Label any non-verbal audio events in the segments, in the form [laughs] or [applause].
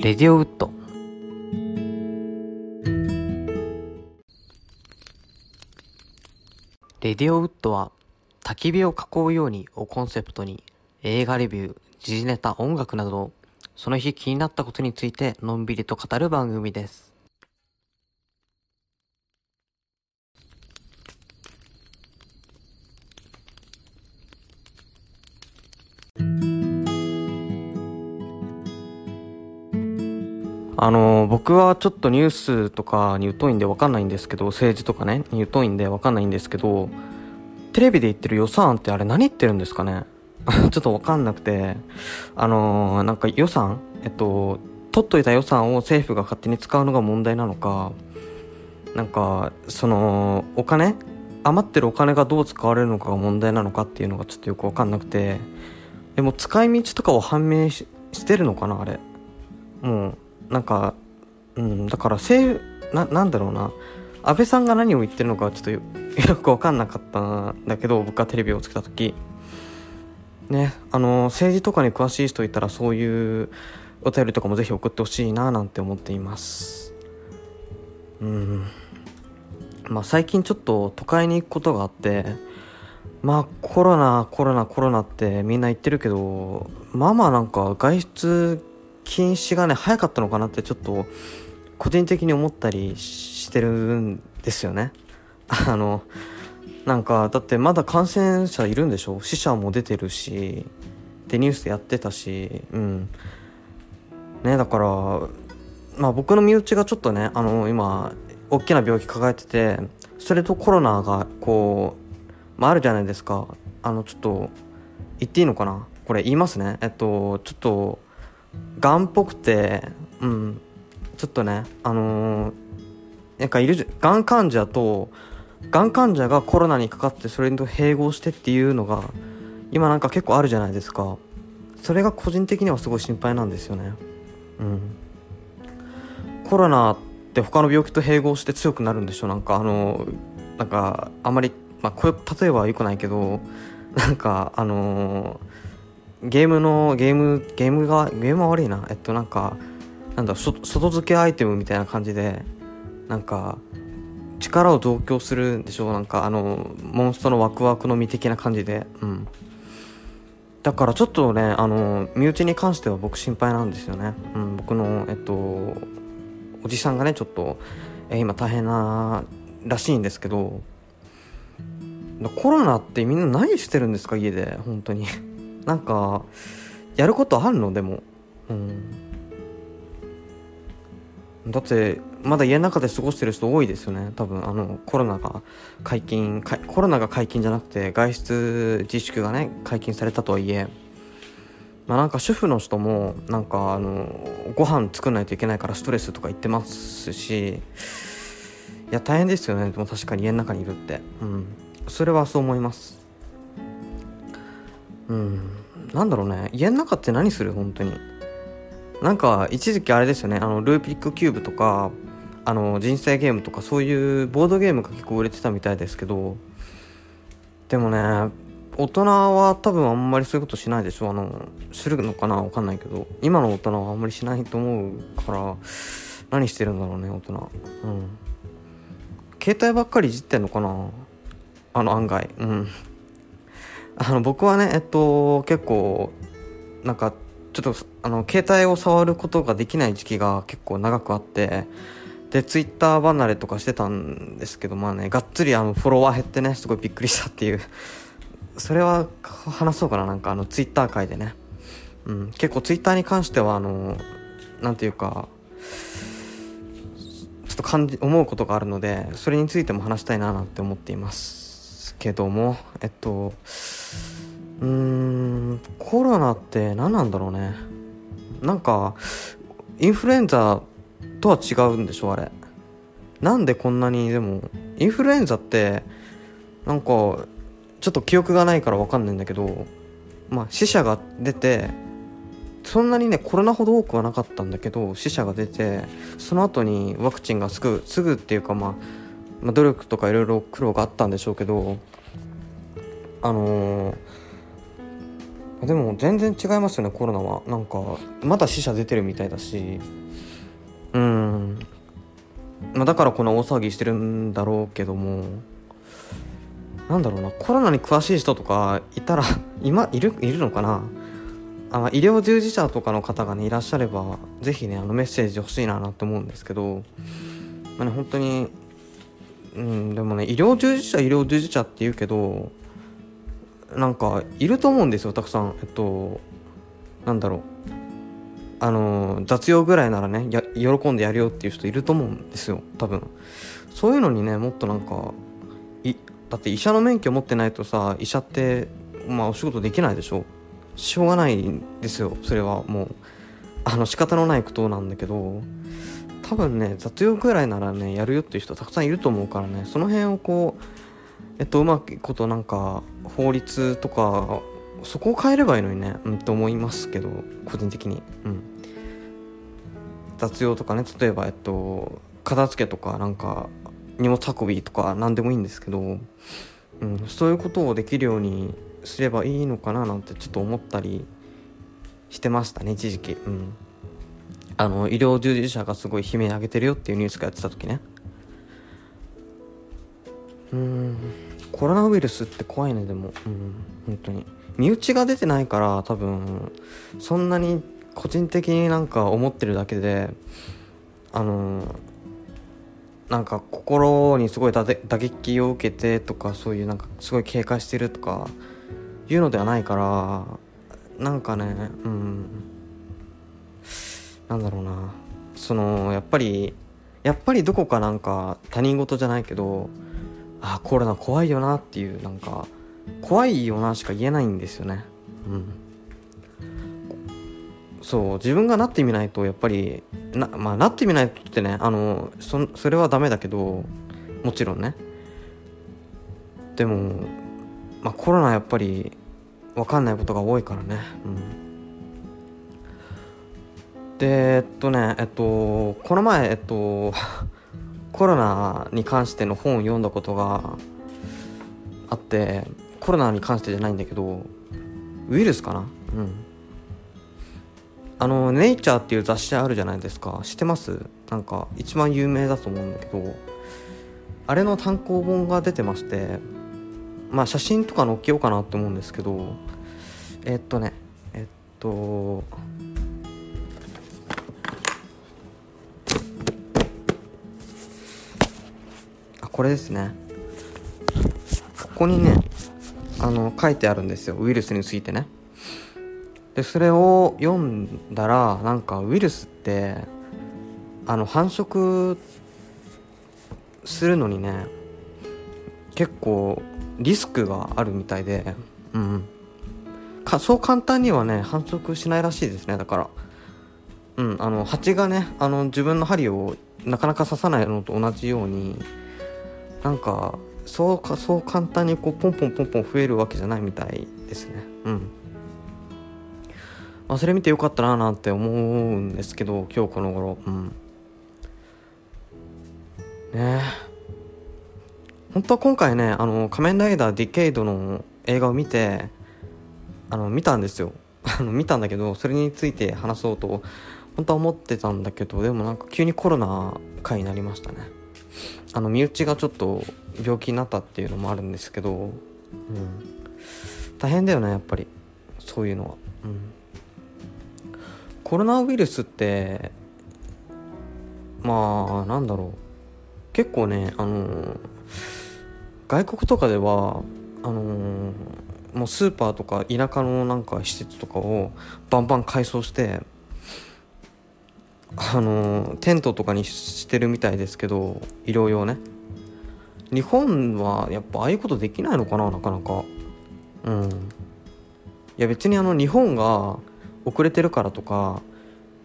レディオウッドレディオウッドは焚き火を囲うようにをコンセプトに映画レビュー、時事ネタ、音楽などその日気になったことについてのんびりと語る番組です。あの僕はちょっとニュースとかに疎いんでわかんないんですけど政治とかねに疎いんでわかんないんですけどテレビで言ってる予算ってあれ何言ってるんですかね？[laughs] ちょっとわかんなくて。あのなんか予算えっと取っといた予算を政府が勝手に使うのが問題なのかなんかそのお金余ってるお金がどう使われるのかが問題なのかっていうのがちょっとよくわかんなくて。でも使い道とかを判明ししてるのかなあれ。もうなんかうんだから政府ななんだろうな。安倍さんが何を言ってるのかちょっとよ [laughs] よく分かんなかったんだけど僕がテレビをつけた時。ねあの政治とかに詳しい人いたらそういうお便りとかもぜひ送ってほしいななんて思っています。うん。まあ最近ちょっと都会に行くことがあってまあコロナコロナコロナってみんな言ってるけどまあまあなんか外出禁止がね早かったのかなってちょっと個人的に思ったりしてるんですよね。[laughs] あのなんかだってまだ感染者いるんでしょ？死者も出てるしでニュースでやってたしうん。ねだからまあ僕の身内がちょっとねあの今大きな病気抱えててそれとコロナがこう、まあ、あるじゃないですか。あのちょっと言っていいのかな？これ言いますね。えっとちょっとがんっぽくてうん。ちょっとねあのーなんかいるじゃがん患者とがん患者がコロナにかかってそれと併合してっていうのが今なんか結構あるじゃないですか。それが個人的にはすごい心配なんですよね。うん。コロナって他の病気と併合して強くなるんでしょなんかあのなんかあまりまあこれ例えばはよくないけどなんかあのゲームのゲームゲームがゲームは悪いな。えっとなんかなんだ外付けアイテムみたいな感じでなんか力を増強するんでしょう。なんかあのモンストのワクワクの実的な感じで。うん。だからちょっとねあの身内に関しては僕心配なんですよね、うん、僕のえっとおじさんがねちょっと、え今大変ならしいんですけどコロナってみんな何してるんですか？家で。本当に。なんかやることあるの？でも。うん。だってまだ家の中で過ごしてる人多いですよね。多分あのコロナが解禁コロナが解禁じゃなくて外出自粛がね解禁されたとはいえ。まあなんか主婦の人もなんかあのご飯作んないといけないからストレスとか言ってますし。いや大変ですよね。でも確かに家の中にいるって。うん。それはそう思います。うん。なんだろうね家の中って何する？本当に。なんか一時期あれですよね。あのルーピックキューブとかあの人生ゲームとかそういうボードゲームが結構売れてたみたいですけど。でもね大人は多分あんまりそういうことしないでしょ。あのするのかな？わかんないけど。今の大人はあんまりしないと思うから何してるんだろうね大人。うん。携帯ばっかりいじってんのかな？あの案外。うん。あの僕はねえっと結構なんかちょっとあの携帯を触ることができない時期が結構長くあってでツイッター離れとかしてたんですけどまあねがっつりあのフォロワー減ってねすごいびっくりしたっていう。[laughs] それは話そうかななんかあのツイッター界でね、うん、結構ツイッターに関してはあのなんていうかちょっと感じ思うことがあるのでそれについても話したいななんて思っています。けどもえっとうーんコロナって何なんだろうね。なんかインフルエンザとは違うんでしょあれ。なんでこんなにでもインフルエンザってなんかちょっと記憶がないから分かんないんだけどまあ死者が出てそんなにねコロナほど多くはなかったんだけど死者が出てその後にワクチンがすぐすぐっていうかまあ、まあ、努力とかいろいろ苦労があったんでしょうけどあのーでも全然違いますよねコロナは。なんかまだ死者出てるみたいだし。うん。まあ、だからこの大騒ぎしてるんだろうけども。なんだろうなコロナに詳しい人とかいたら [laughs] 今いるいるのかな？あ医療従事者とかの方がねいらっしゃれば是非ねあのメッセージ欲しいななって思うんですけど、まあね、本当にうんでもね医療従事者医療従事者って言うけどなんかいると思うんですよたくさん。えっとなんだろう。あの雑用ぐらいならねや喜んでやるよっていう人いると思うんですよ多分。そういうのにねもっとなんかいだって医者の免許持ってないとさ医者ってまあお仕事できないでしょ。しょうがないんですよそれはもう。あの仕方のないことなんだけど。多分ね雑用ぐらいならねやるよっていう人たくさんいると思うからねその辺をこうえっとうまくことなんか法律とかそこを変えればいいのにねうんと思いますけど個人的に。うん。雑用とかね例えばえっと片付けとかなんか荷物運びとか何でもいいんですけど、うん、そういうことをできるようにすればいいのかななんてちょっと思ったりしてましたね一時期。うん。あの医療従事者がすごい悲鳴上げてるよっていうニュースがやってた時ね。うん。コロナウイルスって怖いねでも。うん。本当に。身内が出てないから多分そんなに個人的になんか思ってるだけであのなんか心にすごい打撃を受けてとかそういうなんかすごい警戒してるとかいうのではないからなんかねうん。なんだろうな。そのやっぱりやっぱりどこかなんか他人事じゃないけどあコロナ怖いよなっていうなんか怖いよなしか言えないんですよね。うん。そう自分がなってみないとやっぱりな,、まあ、なってみないとってねあのそそれはダメだけどもちろんね。でも、まあ、コロナやっぱり分かんないことが多いからね。うん。でえっとねえっとこの前えっと [laughs] コロナに関しての本を読んだことがあってコロナに関してじゃないんだけどウイルスかな？うん。あの「ネイチャー」っていう雑誌あるじゃないですか。知ってます？なんか一番有名だと思うんだけどあれの単行本が出てましてまあ写真とか載っけようかなって思うんですけどえっとねえっとこれですね。ここにねあの書いてあるんですよ。ウイルスについてね。でそれを読んだらなんかウイルスってあの繁殖するのにね結構リスクがあるみたいでうん。かそう簡単にはね繁殖しないらしいですね。だからうんあの蜂がねあの自分の針をなかなか刺さないのと同じようになんかそうかそう簡単にこうポンポンポンポン増えるわけじゃないみたいですね。うん。あそれ見てよかったななんて思うんですけど今日この頃。うん。ね。え本当は今回ねあの仮面ライダーディケイドの映画を見てあの見たんですよ。[laughs] あの見たんだけどそれについて話そうと本当は思ってたんだけどでもなんか急にコロナ禍になりましたね。あの身内がちょっと病気になったっていうのもあるんですけど、うん、大変だよねやっぱり。そういうのは。うん。コロナウイルスってまあなんだろう。結構ねあの外国とかではあのもうスーパーとか田舎のなんか施設とかをバンバン改装してあのテントとかにしてるみたいですけど医療用ね。日本はやっぱああいうことできないのかななかなか。うん。いや別にあの日本が遅れてるからとか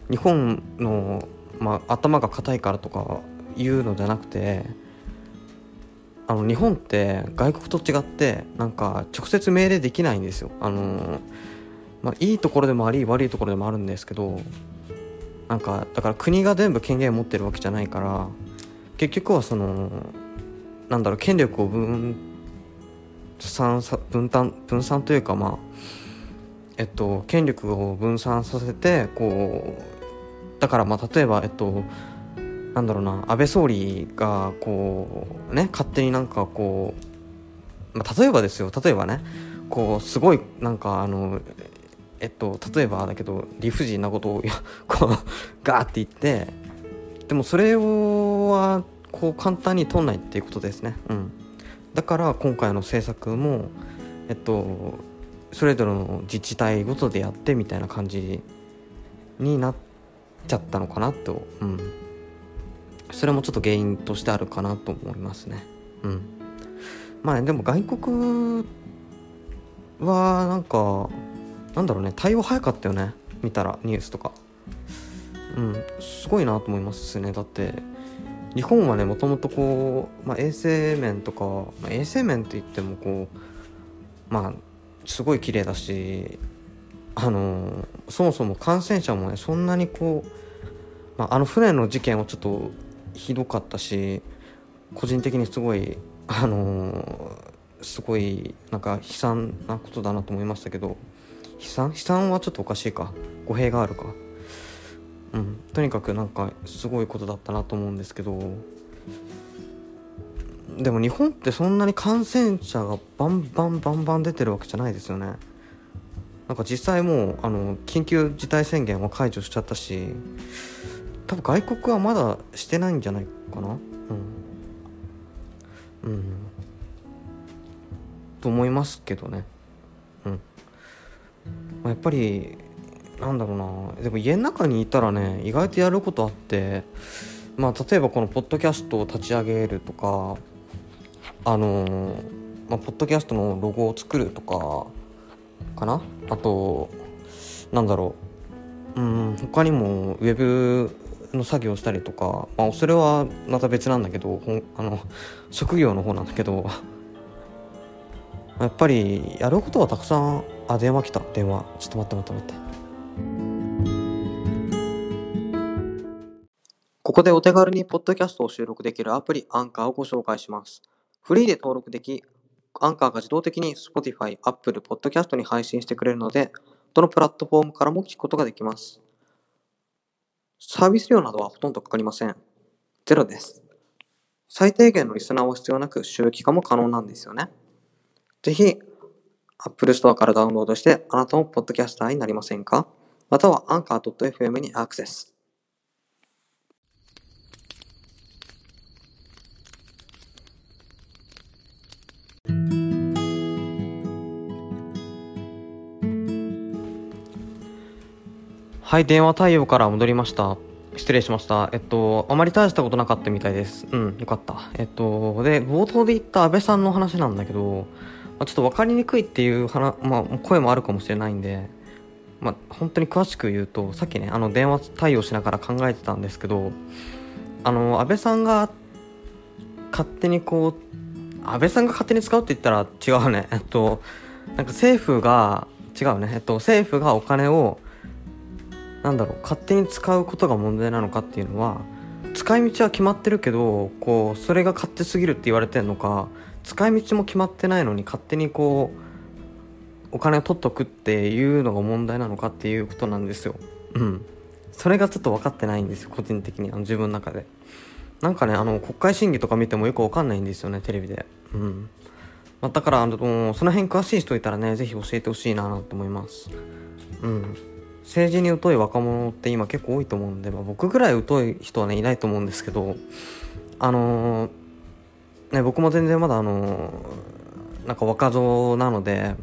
日本の、まあ、頭が硬いからとかいうのじゃなくてあの日本って外国と違ってなんか直接命令できないんですよ。あの、まあ、いいところでもあり悪いところでもあるんですけどなんかだから国が全部権限を持ってるわけじゃないから結局はそのなんだろう権力を分散分担分散というかまあえっと、権力を分散させてこうだからまあ例えばえっとなんだろうな安倍総理がこうね勝手になんかこう、まあ、例えばですよ例えばねこうすごいなんかあのえっと例えばだけど理不尽なことを [laughs] こうガーって言ってでもそれをはこう簡単に通んないっていうことですね。うん。だから今回の政策もえっとそれぞれの自治体ごとでやってみたいな感じになっちゃったのかなと。うん。それもちょっと原因としてあるかなと思いますね。うん。まあ、ね、でも外国はなんかなんだろうね対応早かったよね見たらニュースとか。うんすごいなと思いますねだって。日本はねもともとこう、まあ、衛生面とか、まあ、衛生面って言ってもこうまあすごい綺麗だしあのそもそも感染者もねそんなにこう、まあ、あの船の事件はちょっとひどかったし個人的にすごいあのすごいなんか悲惨なことだなと思いましたけど。悲惨？悲惨はちょっとおかしいか。語弊があるか。うん。とにかくなんかすごいことだったなと思うんですけど。でも日本ってそんなに感染者がバンバンバンバン出てるわけじゃないですよね。なんか実際もうあの緊急事態宣言は解除しちゃったし。多分外国はまだしてないんじゃないかな。うん。うん。と思いますけどね。まやっぱりなんだろうな。でも家の中にいたらね意外とやることあってまあ例えばこのポッドキャストを立ち上げるとかあのまあ、ポッドキャストのロゴを作るとかかな。あとなんだろう。うん他にもウェブの作業したりとか、まあ、それはまた別なんだけどあの職業の方なんだけどやっぱりやることはたくさんあ電話来た。電話。ちょっと待って待って待って。ここでお手軽にポッドキャストを収録できるアプリアンカーをご紹介します。フリーで登録できアンカーが自動的に Spotify、Apple Podcast に配信してくれるのでどのプラットフォームからも聞くことができます。サービス料などはほとんどかかりません。ゼロです。最低限のリスナーは必要なく収益化も可能なんですよね。ぜひ Apple Store からダウンロードしてあなたもポッドキャスターになりませんか？または Anchor.fm にアクセス。はい、電話対応から戻りました。失礼しました。えっと、あまり大したことなかったみたいです。うん、よかった。えっと、で、冒頭で言った安倍さんの話なんだけど、ちょっと分かりにくいっていう話、まあ、声もあるかもしれないんで、まあ、本当に詳しく言うとさっきねあの電話対応しながら考えてたんですけどあの安倍さんが勝手にこう安倍さんが勝手に使うって言ったら違うね。えっとなんか政府が違うね。えっと政府がお金をなんだろう勝手に使うことが問題なのかっていうのは使い道は決まってるけどこうそれが勝手すぎるって言われてんのか使い道も決まってないのに勝手にこうお金を取っとくっていうのが問題なのかっていうことなんですよ。うん。それがちょっと分かってないんですよ個人的にあの自分の中で。なんかねあの国会審議とか見てもよく分かんないんですよねテレビで。うん、まあ、だからあのその辺詳しい人いたらね是非教えてほしいなと思います。うん。政治に疎い若者って今結構多いと思うんで、まあ、僕ぐらい疎い人はねいないと思うんですけどあのーね、僕も全然まだあのなんか若造なので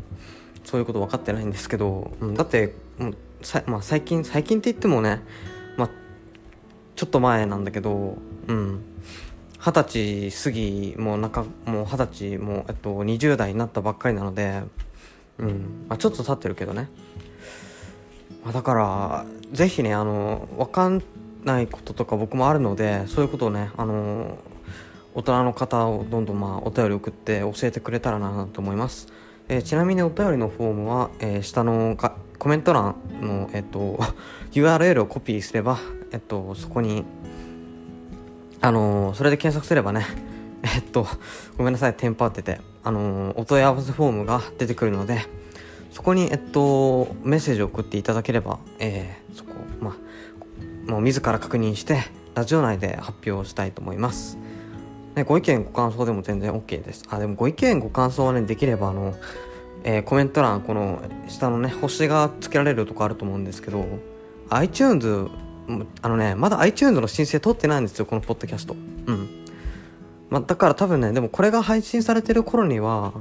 そういうこと分かってないんですけど、うん、だって、うさまあ、最近最近って言ってもね、まあ、ちょっと前なんだけどうん。二十歳過ぎもう中もう二十歳もう、えっと、20代になったばっかりなので、うん。まあ、ちょっと経ってるけどね、まあ、だからぜひねあの分かんないこととか僕もあるのでそういうことをねあの大人の方をどんどんまあお便り送って教えてくれたらなと思います、えー、ちなみにお便りのフォームは、えー、下のかコメント欄の、えっと、[laughs] URL をコピーすれば、えっと、そこにあのー、それで検索すればね [laughs] えっとごめんなさいテンパっててあのお問い合わせフォームが出てくるのでそこに、えっと、メッセージを送っていただければ、えー、そこ、まあ、もう自ら確認して、ラジオ内で発表したいと思います。ね、ご意見、ご感想でも全然 OK です。あ、でもご意見、ご感想はね、できれば、あの、えー、コメント欄、この下のね、星がつけられるとこあると思うんですけど、iTunes、あのね、まだ iTunes の申請取ってないんですよ、このポッドキャスト。うん。まあ、だから多分ね、でもこれが配信されてる頃には、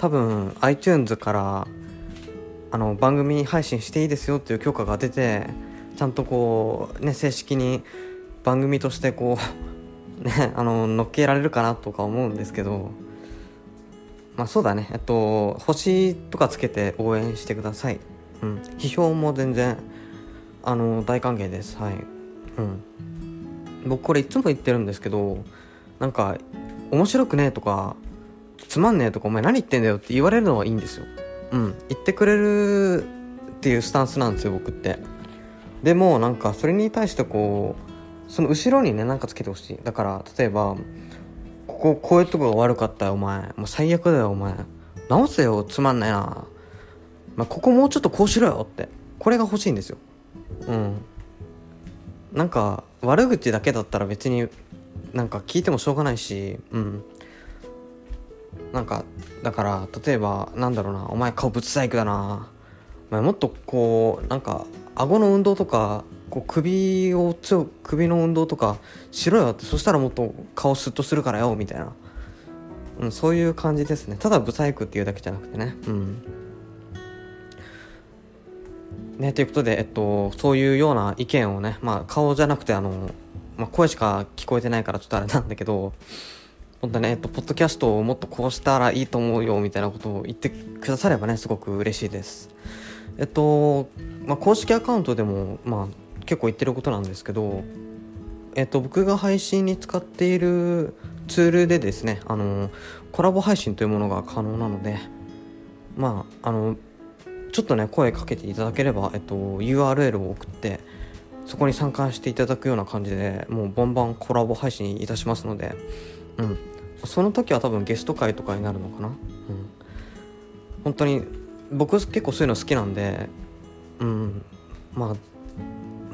多分 iTunes からあの番組配信していいですよっていう許可が出てちゃんとこうね正式に番組としてこうね [laughs] あの乗っけられるかなとか思うんですけどまあそうだね。えっと星とかつけて応援してください。うん。批評も全然あの大歓迎です。はい。うん。僕これいつも言ってるんですけどなんか面白くねえとかつまんねえとかお前何言ってんだよって言われるのはいいんですよ。うん。言ってくれるっていうスタンスなんですよ僕って。でもなんかそれに対してこうその後ろにねなんかつけてほしい。だから例えばこここういうとこが悪かったよお前。もう最悪だよお前。直せよつまんないな、まあ、ここもうちょっとこうしろよって。これが欲しいんですよ。うん。なんか悪口だけだったら別になんか聞いてもしょうがないし。うん。なんかだから例えばなんだろうな。お前顔ぶつ細工だな。お前もっとこうなんか顎の運動とかこう首を強く首の運動とかしろよってそしたらもっと顔スッとするからよみたいな、うん、そういう感じですね。ただブサイクっていうだけじゃなくてね。うん。ねということでえっとそういうような意見をねまあ顔じゃなくてあの、まあ、声しか聞こえてないからちょっとあれなんだけど本当ね、えっと、ポッドキャストをもっとこうしたらいいと思うよみたいなことを言ってくださればねすごく嬉しいです。えっと、まあ、公式アカウントでも、まあ、結構言ってることなんですけどえっと僕が配信に使っているツールでですねあのコラボ配信というものが可能なのでまああのちょっとね声かけていただければ、えっと、URL を送ってそこに参加していただくような感じでもうバンバンコラボ配信いたしますのでうん。その時は多分ゲスト会とかになるのかな。うん。本当に僕結構そういうの好きなんでうん。まあ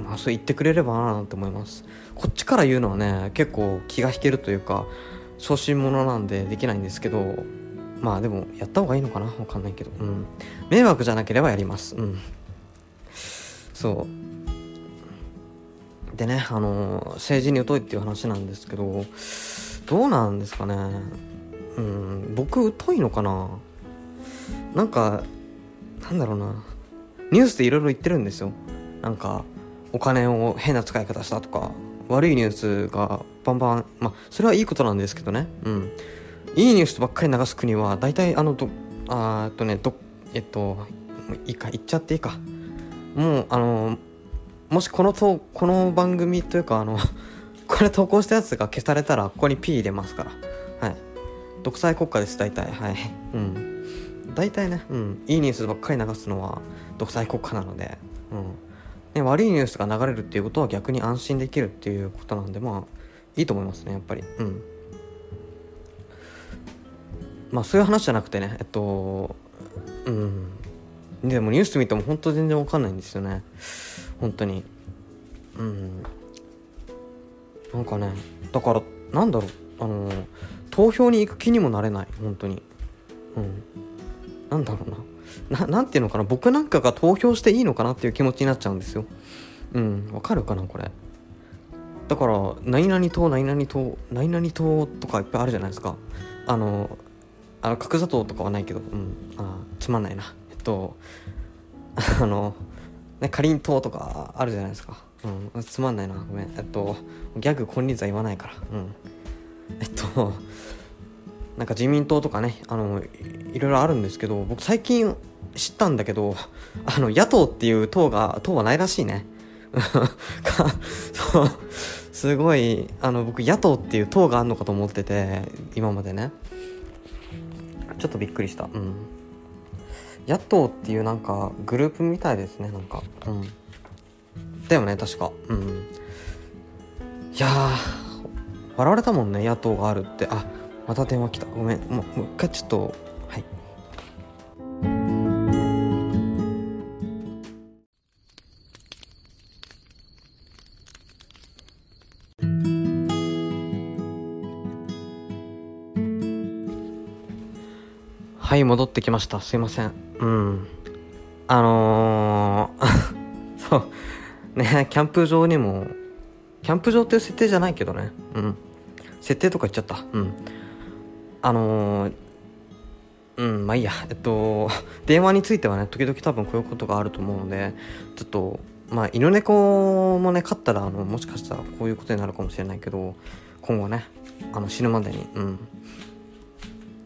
まあそう言ってくれればなって思います。こっちから言うのはね結構気が引けるというか小心者なんでできないんですけどまあでもやった方がいいのかな？わかんないけど。うん。迷惑じゃなければやります。うん。そう。でねあの政治に疎いっていう話なんですけどどうなんですかね？うん僕疎いのかな？なんかなんだろうな。ニュースでいろいろ言ってるんですよ。なんかお金を変な使い方したとか悪いニュースがバンバンまあそれはいいことなんですけどね。うん。いいニュースばっかり流す国は大体あのどあっとねどえっといいか言っちゃっていいか。もうあのもしこのとこの番組というかあの [laughs] これ投稿したやつが消されたらここに P 入れますから。はい。独裁国家です大体。はい。うん。大体ねうん。いいニュースばっかり流すのは独裁国家なので。うん。ね、悪いニュースが流れるっていうことは逆に安心できるっていうことなんでまあいいと思いますねやっぱり。うん。まあそういう話じゃなくてねえっとうん。でもニュース見ても本当全然わかんないんですよね。本当に。うん。なんかねだからなんだろう。あの投票に行く気にもなれない。本当に。うん。なんだろうな。ななんていうのかな僕なんかが投票していいのかなっていう気持ちになっちゃうんですよ。うんわかるかなこれ。だから何々党何々党何々党とかいっぱいあるじゃないですか。あのあの角砂糖とかはないけどうんあつまんないな。えっと [laughs] あのねかりんとうとかあるじゃないですか。うんつまんないな。ごめん。えっとギャグ金輪際言わないから。うん。えっとなんか自民党とかねあのいろいろあるんですけど僕最近知ったんだけど [laughs] あの野党っていう党が党はないらしいね。[laughs] そうすごいあの僕野党っていう党があるのかと思ってて今までね。ちょっとびっくりした。うん。野党っていうなんかグループみたいですねなんか。うん。だよね確か。うん。いや笑われたもんね野党があるって。あまた電話来た。ごめん。もうもう一回ちょっとはい。はい戻ってきました。すいません。うん。あのー、[laughs] そう。ねキャンプ場にもキャンプ場っていう設定じゃないけどね。うん。設定とか言っちゃった。うん。あのー、うん、まあいいや。[laughs] えっと、電話についてはね、時々多分こういうことがあると思うので、ちょっと、まあ、犬猫もね、飼ったら、あの、もしかしたらこういうことになるかもしれないけど、今後ね、あの、死ぬまでに、うん。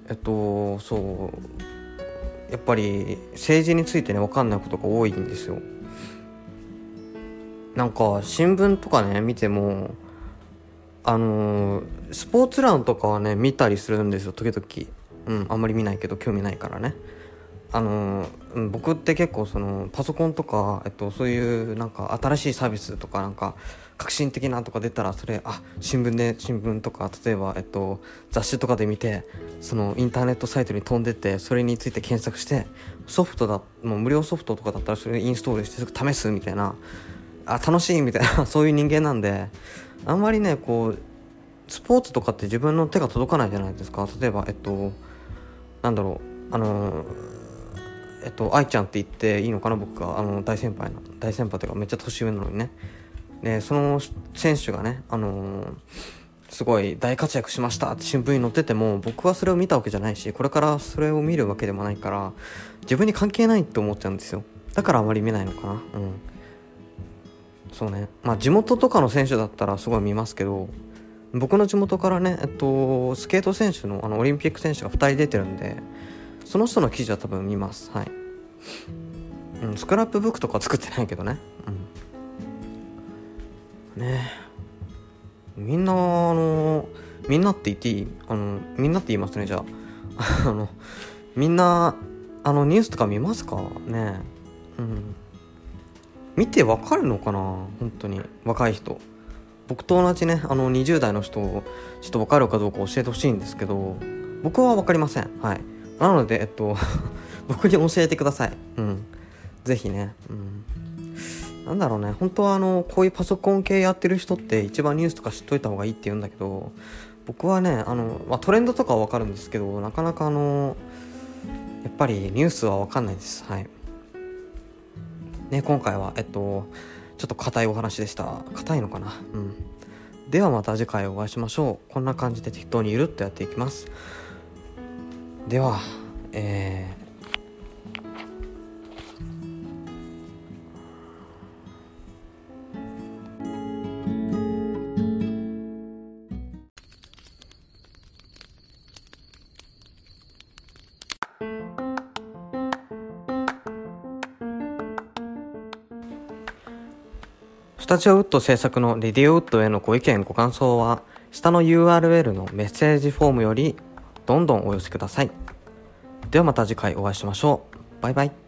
えっと、そう、やっぱり、政治についてね、わかんないことが多いんですよ。なんか、新聞とかね、見ても、あのースポーツ欄とかはね、見たりするんですよ、時々。うん、あんまり見ないけど、興味ないからね。あのー僕って結構そのパソコンとか、えっと、そういうなんか新しいサービスとかなんか革新的なとか出たらそれあ新聞で新聞とか例えば、えっと、雑誌とかで見てそのインターネットサイトに飛んでてそれについて検索してソフトだもう無料ソフトとかだったらそれインストールしてすぐ試すみたいなあ楽しいみたいな [laughs] そういう人間なんであんまりねこうスポーツとかって自分の手が届かないじゃないですか。例えばえっとなんだろう。あのえっと愛ちゃんって言っていいのかな僕があの大先輩の。大先輩というかめっちゃ年上なのにね。でその選手がねあのすごい大活躍しましたって新聞に載ってても僕はそれを見たわけじゃないしこれからそれを見るわけでもないから自分に関係ないって思っちゃうんですよ。だからあまり見ないのかな。うん。そうね。まあ地元とかの選手だったらすごい見ますけど僕の地元からね、えっと、スケート選手のあのオリンピック選手が2人出てるんでその人の記事は多分見ます。はい、うん、スクラップブックとか作ってないけどね。うん。ね。みんなあのみんなって言っていい？あのみんなって言いますねじゃあ。[laughs] あのみんなあのニュースとか見ますか？ね。うん。見てわかるのかな？本当に。若い人。僕と同じねあの20代の人をちょっと分かるかどうか教えてほしいんですけど僕は分かりません。はい。なのでえっと [laughs] 僕に教えてください。うん。ぜひね。うん。なんだろうね。本当はあのこういうパソコン系やってる人って一番ニュースとか知っといた方がいいって言うんだけど僕はねあの、まあ、トレンドとかは分かるんですけどなかなかあのやっぱりニュースは分かんないです。はい。ね今回はえっとちょっと硬いお話でした。硬いのかな？うん。ではまた次回お会いしましょう。こんな感じで適当にゆるっとやっていきます。ではえータジオウッド制作のレディオウッドへのご意見ご感想は下の URL のメッセージフォームよりどんどんお寄せください。ではまた次回お会いしましょう。バイバイ。